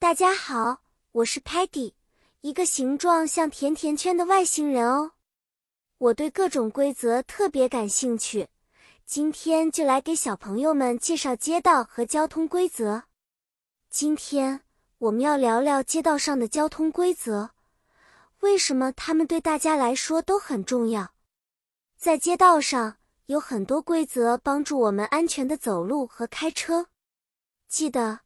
大家好，我是 Patty，一个形状像甜甜圈的外星人哦。我对各种规则特别感兴趣，今天就来给小朋友们介绍街道和交通规则。今天我们要聊聊街道上的交通规则，为什么它们对大家来说都很重要？在街道上有很多规则帮助我们安全的走路和开车，记得。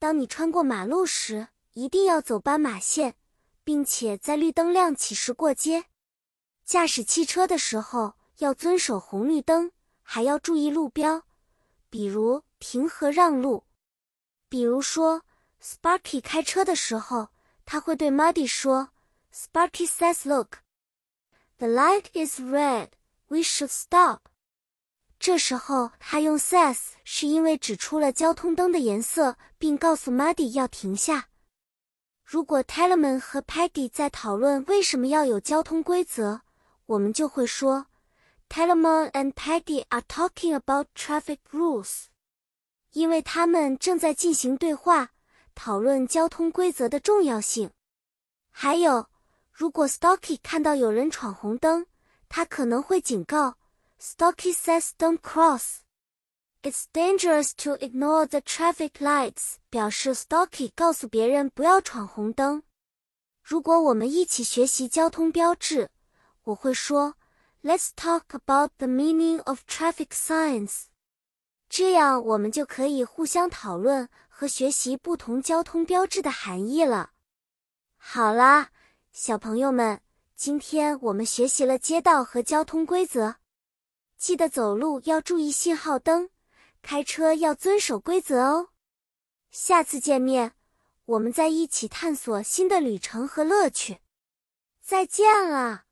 当你穿过马路时，一定要走斑马线，并且在绿灯亮起时过街。驾驶汽车的时候要遵守红绿灯，还要注意路标，比如停和让路。比如说，Sparky 开车的时候，他会对 Muddy 说：“Sparky says, look, the light is red. We should stop.” 这时候他用 says 是因为指出了交通灯的颜色，并告诉 Muddy 要停下。如果 t e l e m a n 和 Peggy 在讨论为什么要有交通规则，我们就会说 t e l e m a n and Peggy are talking about traffic rules，因为他们正在进行对话，讨论交通规则的重要性。还有，如果 Stocky 看到有人闯红灯，他可能会警告。Stocky says don't cross. It's dangerous to ignore the traffic lights. 表示 Stocky 告诉别人不要闯红灯。如果我们一起学习交通标志，我会说 Let's talk about the meaning of traffic signs. 这样我们就可以互相讨论和学习不同交通标志的含义了。好啦，小朋友们，今天我们学习了街道和交通规则。记得走路要注意信号灯，开车要遵守规则哦。下次见面，我们再一起探索新的旅程和乐趣。再见了。